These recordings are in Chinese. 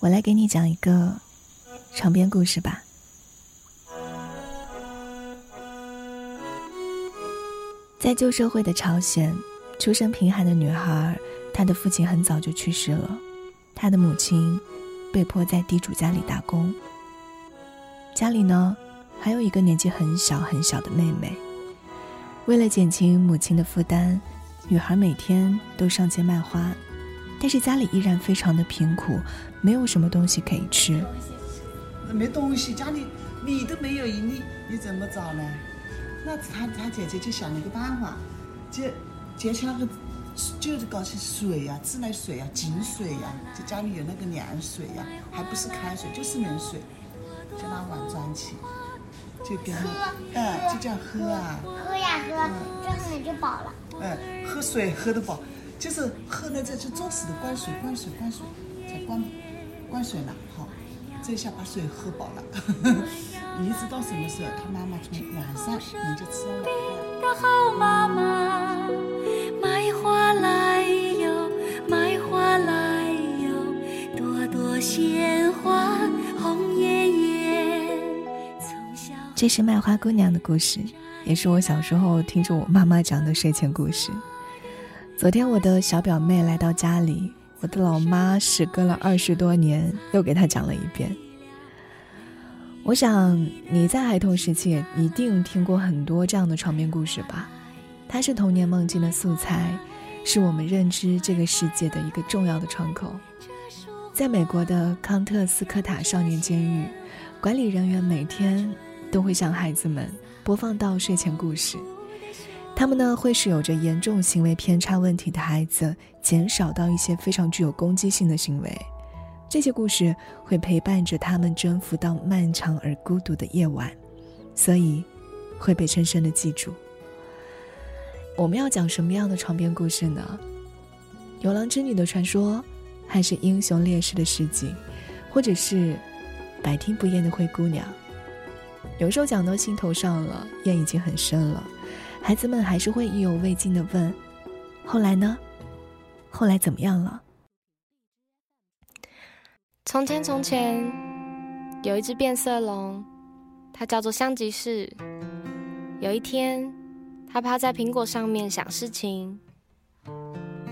我来给你讲一个长篇故事吧。在旧社会的朝鲜，出身贫寒的女孩，她的父亲很早就去世了，她的母亲被迫在地主家里打工。家里呢，还有一个年纪很小很小的妹妹。为了减轻母亲的负担，女孩每天都上街卖花，但是家里依然非常的贫苦，没有什么东西可以吃。没东西，家里米都没有一粒，你怎么找呢？那他他姐姐就想了一个办法，就捡起那个，就是搞起水呀，自来水呀，井水呀，就家里有那个凉水呀，还不是开水，就是冷水，就拿碗装起，就跟，嗯，就这样喝啊，喝呀喝，这样你就饱了。嗯，喝水喝得饱，就是喝了这就作死的灌水灌水灌水，才灌灌水了，好，这下把水喝饱了。一直到什么时候？他妈妈从晚上你就吃了的好妈妈，买花来哟，买花来哟，朵朵鲜花红艳艳。这是卖花姑娘的故事，也是我小时候听着我妈妈讲的睡前故事。昨天我的小表妹来到家里，我的老妈时隔了二十多年又给她讲了一遍。我想你在孩童时期一定听过很多这样的床边故事吧？它是童年梦境的素材，是我们认知这个世界的一个重要的窗口。在美国的康特斯科塔少年监狱，管理人员每天都会向孩子们播放到睡前故事，他们呢会使有着严重行为偏差问题的孩子减少到一些非常具有攻击性的行为。这些故事会陪伴着他们征服到漫长而孤独的夜晚，所以会被深深的记住。我们要讲什么样的床边故事呢？牛郎织女的传说，还是英雄烈士的事迹，或者是百听不厌的灰姑娘？有时候讲到心头上了，夜已经很深了，孩子们还是会意犹未尽的问：“后来呢？后来怎么样了？”从前，从前有一只变色龙，它叫做香吉士。有一天，它趴在苹果上面想事情。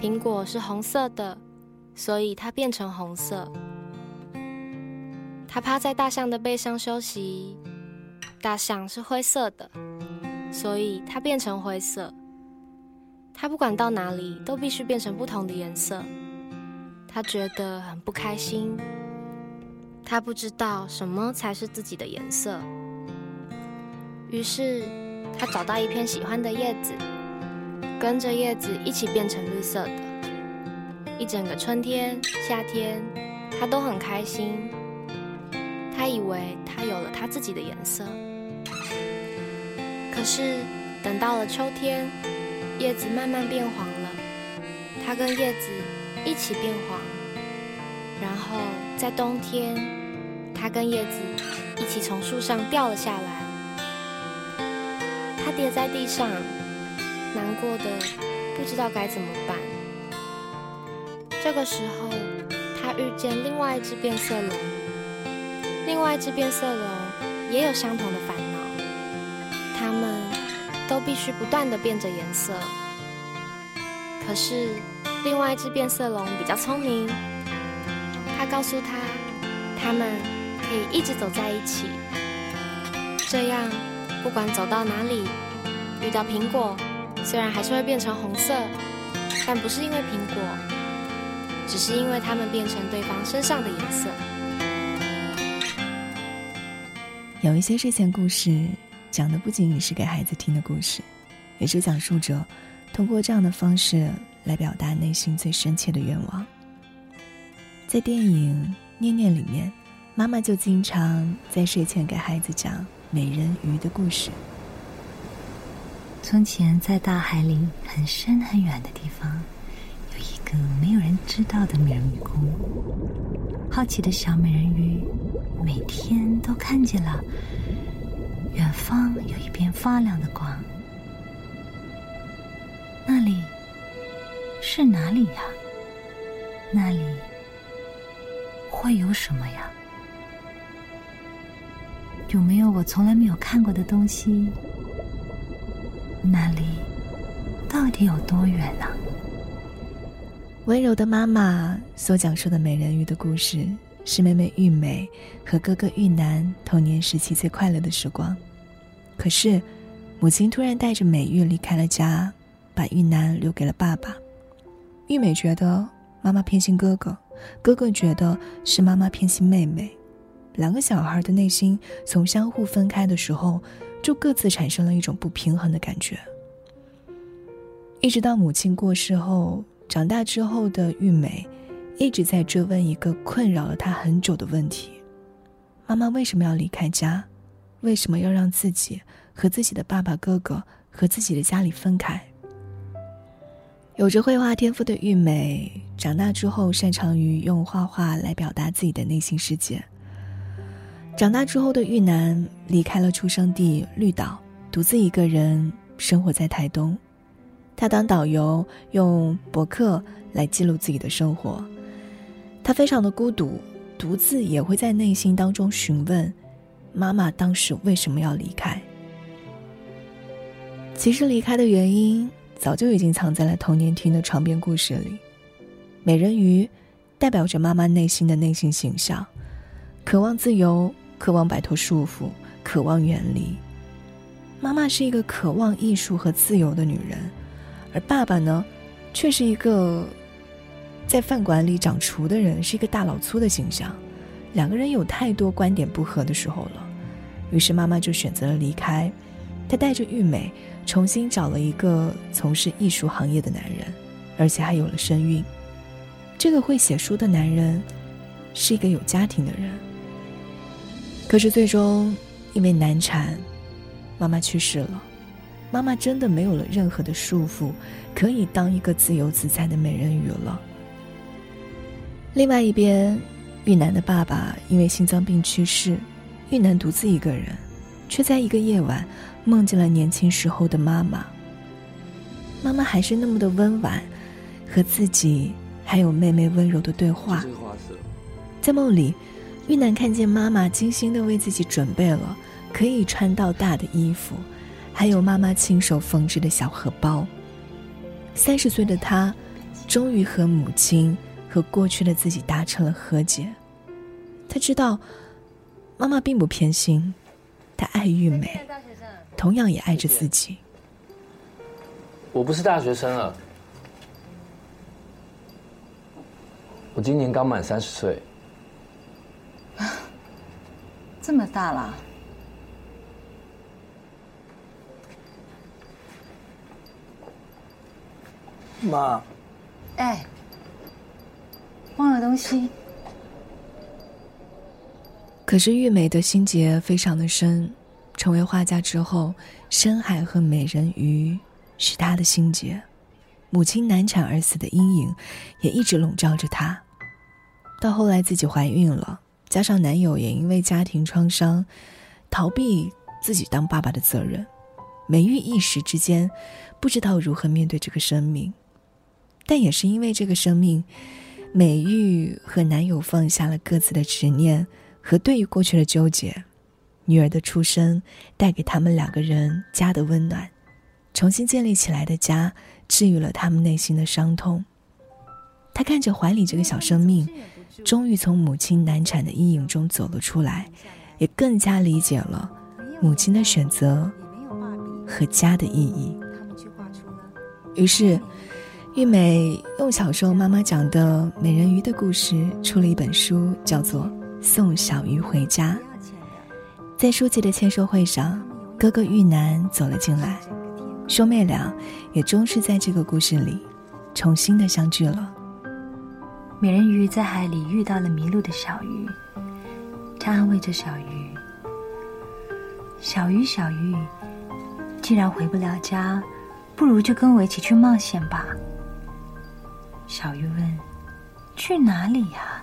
苹果是红色的，所以它变成红色。它趴在大象的背上休息。大象是灰色的，所以它变成灰色。它不管到哪里都必须变成不同的颜色。它觉得很不开心。他不知道什么才是自己的颜色，于是他找到一片喜欢的叶子，跟着叶子一起变成绿色的。一整个春天、夏天，他都很开心。他以为他有了他自己的颜色。可是等到了秋天，叶子慢慢变黄了，它跟叶子一起变黄。然后在冬天，它跟叶子一起从树上掉了下来。它跌在地上，难过的不知道该怎么办。这个时候，它遇见另外一只变色龙。另外一只变色龙也有相同的烦，都必须不断的变着颜色。可是，另外一只变色龙比较聪明。他告诉他，他们可以一直走在一起，这样不管走到哪里，遇到苹果，虽然还是会变成红色，但不是因为苹果，只是因为它们变成对方身上的颜色。有一些睡前故事，讲的不仅仅是给孩子听的故事，也是讲述者通过这样的方式来表达内心最深切的愿望。在电影《念念》里面，妈妈就经常在睡前给孩子讲美人鱼的故事。从前，在大海里很深很远的地方，有一个没有人知道的美人鱼宫。好奇的小美人鱼每天都看见了远方有一片发亮的光，那里是哪里呀？那里。会有什么呀？有没有我从来没有看过的东西？那里到底有多远呢？温柔的妈妈所讲述的美人鱼的故事，是妹妹玉美和哥哥玉南童年时期最快乐的时光。可是，母亲突然带着美玉离开了家，把玉南留给了爸爸。玉美觉得妈妈偏心哥哥，哥哥觉得是妈妈偏心妹妹。两个小孩的内心从相互分开的时候，就各自产生了一种不平衡的感觉。一直到母亲过世后。长大之后的玉美，一直在追问一个困扰了他很久的问题：妈妈为什么要离开家？为什么要让自己和自己的爸爸、哥哥和自己的家里分开？有着绘画天赋的玉美，长大之后擅长于用画画来表达自己的内心世界。长大之后的玉南离开了出生地绿岛，独自一个人生活在台东。他当导游，用博客来记录自己的生活。他非常的孤独，独自也会在内心当中询问：妈妈当时为什么要离开？其实离开的原因早就已经藏在了童年听的床边故事里。美人鱼代表着妈妈内心的内心形象，渴望自由，渴望摆脱束缚，渴望远离。妈妈是一个渴望艺术和自由的女人。而爸爸呢，却是一个在饭馆里掌厨的人，是一个大老粗的形象。两个人有太多观点不合的时候了，于是妈妈就选择了离开。她带着玉美重新找了一个从事艺术行业的男人，而且还有了身孕。这个会写书的男人是一个有家庭的人。可是最终因为难产，妈妈去世了。妈妈真的没有了任何的束缚，可以当一个自由自在的美人鱼了。另外一边，玉楠的爸爸因为心脏病去世，玉楠独自一个人，却在一个夜晚梦见了年轻时候的妈妈。妈妈还是那么的温婉，和自己还有妹妹温柔的对话。在梦里，玉楠看见妈妈精心的为自己准备了可以穿到大的衣服。还有妈妈亲手缝制的小荷包。三十岁的他，终于和母亲和过去的自己达成了和解。他知道，妈妈并不偏心，她爱玉美，同样也爱着自己。我不是大学生了，我今年刚满三十岁。这么大了。妈，哎，忘了东西。可是玉美的心结非常的深，成为画家之后，深海和美人鱼是她的心结，母亲难产而死的阴影也一直笼罩着她。到后来自己怀孕了，加上男友也因为家庭创伤，逃避自己当爸爸的责任，美玉一时之间不知道如何面对这个生命。但也是因为这个生命，美玉和男友放下了各自的执念和对于过去的纠结，女儿的出生带给他们两个人家的温暖，重新建立起来的家治愈了他们内心的伤痛。他看着怀里这个小生命，终于从母亲难产的阴影中走了出来，也更加理解了母亲的选择和家的意义。于是。玉美用小时候妈妈讲的美人鱼的故事出了一本书，叫做《送小鱼回家》。在书籍的签售会上，哥哥玉南走了进来，兄妹俩也终是在这个故事里重新的相聚了。美人鱼在海里遇到了迷路的小鱼，他安慰着小鱼：“小鱼，小鱼，既然回不了家，不如就跟我一起去冒险吧。”小鱼问：“去哪里呀？”“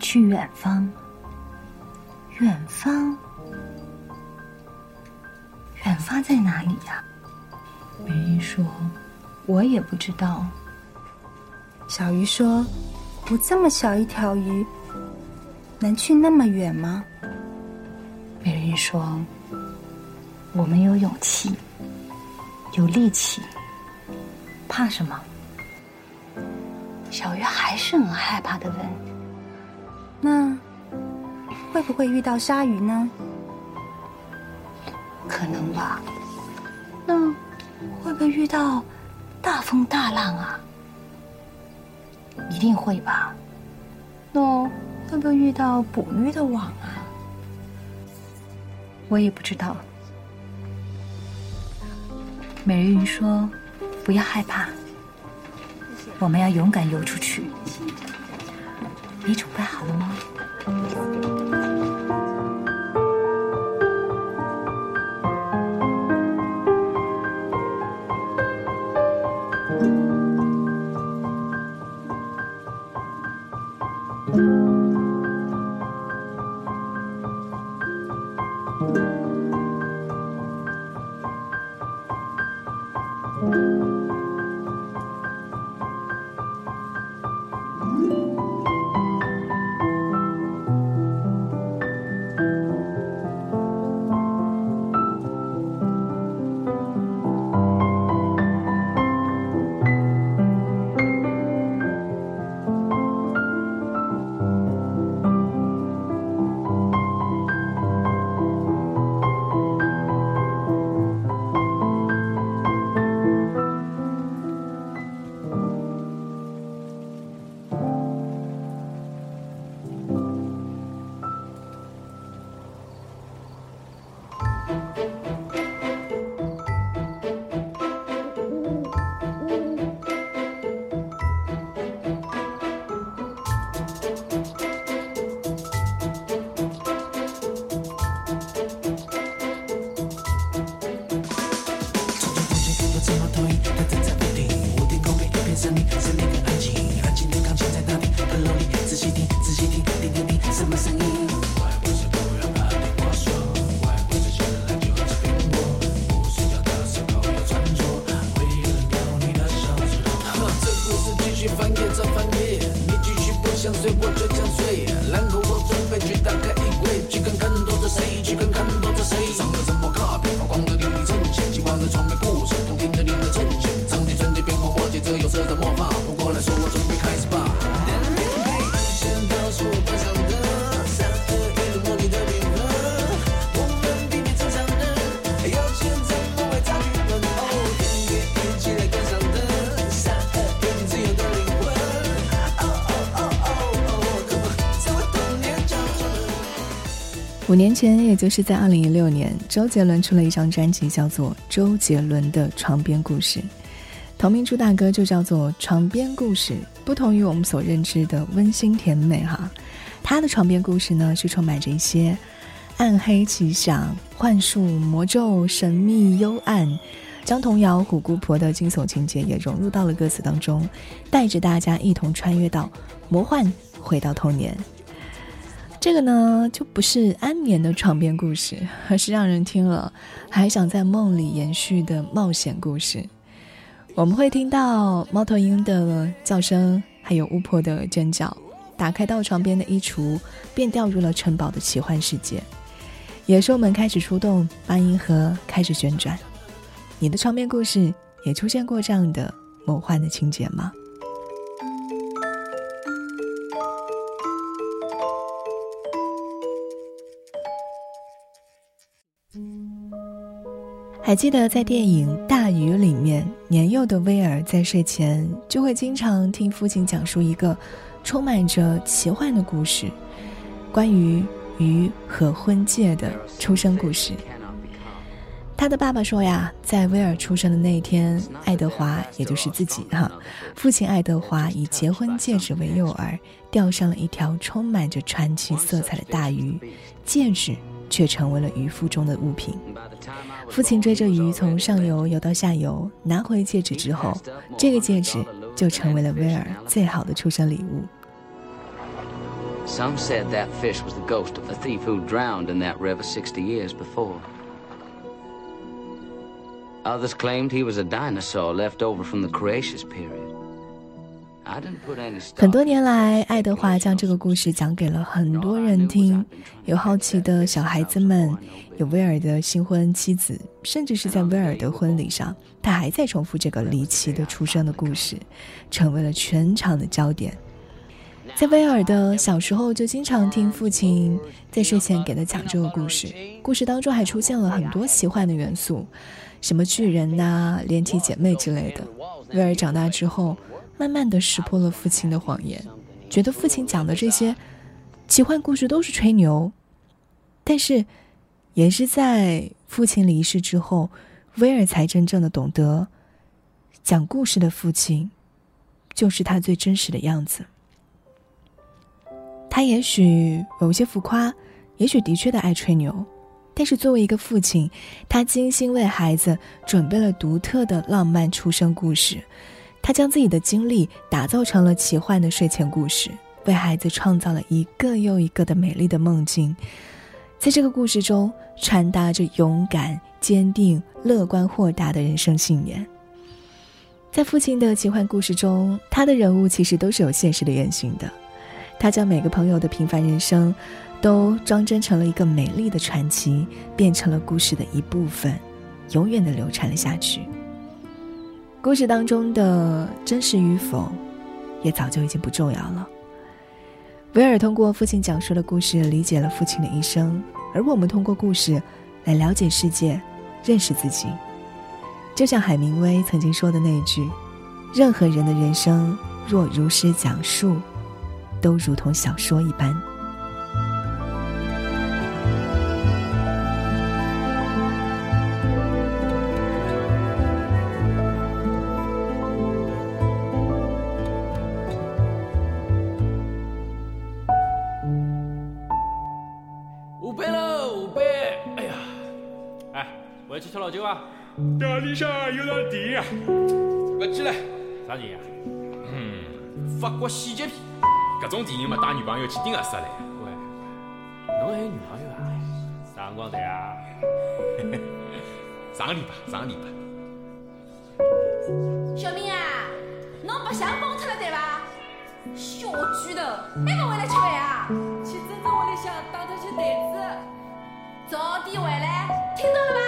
去远方。”“远方？远方在哪里呀？”美人鱼说：“我也不知道。”小鱼说：“我这么小一条鱼，能去那么远吗？美人鱼说：“我们有勇气，有力气，怕什么？”小鱼还是很害怕的问：“那会不会遇到鲨鱼呢？”可能吧。那会不会遇到大风大浪啊？一定会吧。那会不会遇到捕鱼的网啊？我也不知道。美人鱼说：“不要害怕，我们要勇敢游出去。”你准备好了吗？五年前，也就是在二零一六年，周杰伦出了一张专辑，叫做《周杰伦的床边故事》，同名主打歌就叫做《床边故事》。不同于我们所认知的温馨甜美，哈，他的床边故事呢是充满着一些暗黑奇想、幻术、魔咒、神秘幽暗，将童谣、虎姑婆的惊悚情节也融入到了歌词当中，带着大家一同穿越到魔幻，回到童年。这个呢，就不是安眠的床边故事，而是让人听了还想在梦里延续的冒险故事。我们会听到猫头鹰的叫声，还有巫婆的尖叫。打开到床边的衣橱，便掉入了城堡的奇幻世界。野兽们开始出动，八音盒开始旋转。你的床边故事也出现过这样的魔幻的情节吗？还记得在电影《大鱼》里面，年幼的威尔在睡前就会经常听父亲讲述一个充满着奇幻的故事，关于鱼和婚戒的出生故事。他的爸爸说呀，在威尔出生的那一天，爱德华也就是自己哈，父亲爱德华以结婚戒指为诱饵，钓上了一条充满着传奇色彩的大鱼，戒指却成为了渔夫中的物品。父亲追着鱼从上游游到下游，拿回戒指之后，这个戒指就成为了威尔最好的出生礼物。Some said that fish was the ghost of the thief who drowned in that river 60 years before. Others claimed he was a dinosaur left over from the Cretaceous period. 很多年来，爱德华将这个故事讲给了很多人听，有好奇的小孩子们，有威尔的新婚妻子，甚至是在威尔的婚礼上，他还在重复这个离奇的出生的故事，成为了全场的焦点。在威尔的小时候，就经常听父亲在睡前给他讲这个故事。故事当中还出现了很多奇幻的元素，什么巨人呐、连体姐妹之类的。威尔长大之后，慢慢的识破了父亲的谎言，觉得父亲讲的这些奇幻故事都是吹牛。但是，也是在父亲离世之后，威尔才真正的懂得，讲故事的父亲，就是他最真实的样子。他也许有些浮夸，也许的确的爱吹牛，但是作为一个父亲，他精心为孩子准备了独特的浪漫出生故事，他将自己的经历打造成了奇幻的睡前故事，为孩子创造了一个又一个的美丽的梦境，在这个故事中传达着勇敢、坚定、乐观、豁达的人生信念。在父亲的奇幻故事中，他的人物其实都是有现实的原型的。他将每个朋友的平凡人生，都装帧成了一个美丽的传奇，变成了故事的一部分，永远的流传了下去。故事当中的真实与否，也早就已经不重要了。威尔通过父亲讲述的故事，理解了父亲的一生，而我们通过故事，来了解世界，认识自己。就像海明威曾经说的那一句：“任何人的人生，若如实讲述。”都如同小说一般。我要去喝老酒啊！大理上有道题啊，不去了，啥题啊？嗯，法国喜剧片。搿种电影嘛，带女朋友去顶合适嘞。喂，侬还有女朋友啊？啥辰光谈啊？上个礼拜，上个礼拜。小明啊，侬白相崩脱了对伐？小巨头，还勿回来吃饭啊？去珍珍屋里向打脱些台子。早点回来，听到了吗？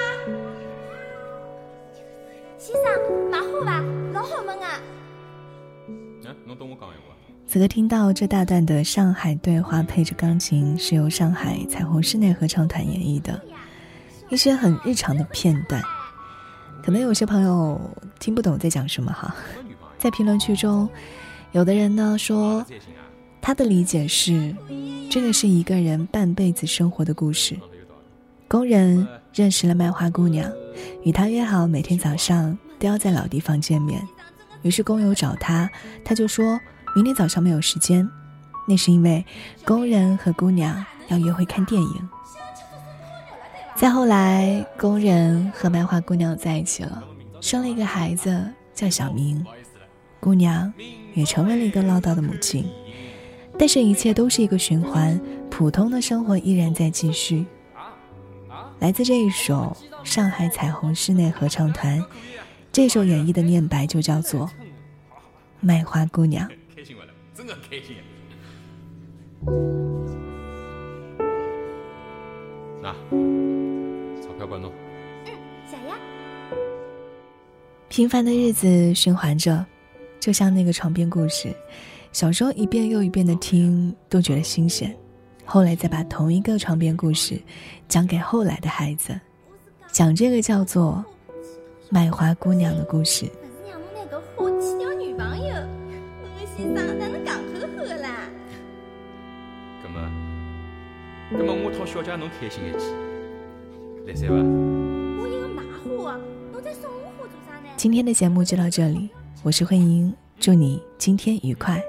此刻听到这大段的上海对话，配着钢琴，是由上海彩虹室内合唱团演绎的，一些很日常的片段，可能有些朋友听不懂在讲什么哈。在评论区中，有的人呢说，他的理解是，这个是一个人半辈子生活的故事。工人认识了卖花姑娘，与她约好每天早上都要在老地方见面，于是工友找他，他就说。明天早上没有时间，那是因为工人和姑娘要约会看电影。再后来，工人和卖花姑娘在一起了，生了一个孩子叫小明，姑娘也成为了一个唠叨的母亲。但是，一切都是一个循环，普通的生活依然在继续。来自这一首上海彩虹室内合唱团，这首演绎的念白就叫做《卖花姑娘》。开心了真的开心。那钞票管侬。嗯，想呀。平凡的日子循环着，就像那个床边故事，小时候一遍又一遍的听都觉得新鲜，后来再把同一个床边故事讲给后来的孩子，讲这个叫做卖花姑娘的故事。那么我讨小姐侬开心一记，来塞伐？我一个卖花的，侬在送我花做啥呢？今天的节目就到这里，我是慧英，祝你今天愉快，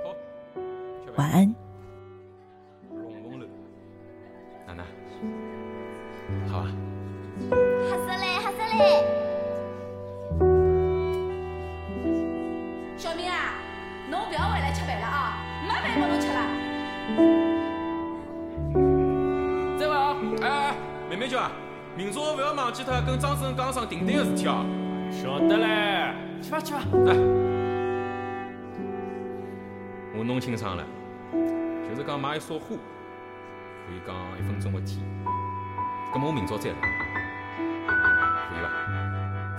晚安。奶奶，好啊。黑色嘞，黑色嘞。明朝勿要忘记脱跟张生讲声订单的事体哦。晓得嘞，去吧去吧。来。我弄清爽了，就是讲买一束花，可以讲一分钟的天。咁么我明朝再来，可以伐？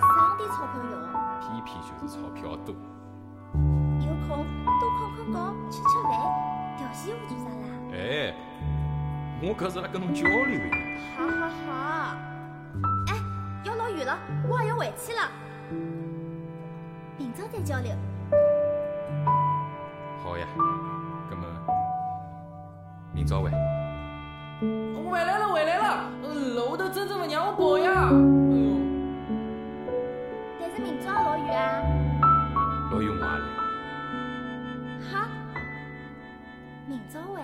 省点钞票用，偏偏就是钞票多。有空多困困觉，吃吃饭，调戏我做啥啦？哎，我搿是辣跟侬交流的。好好好。哎，要落雨了，我也要回去了。明朝再交流。好呀，葛么明朝回。回来了，回来了！楼头真正不让我跑呀！哎呦，但是明朝也落雨啊。落雨我也来。好，明朝回。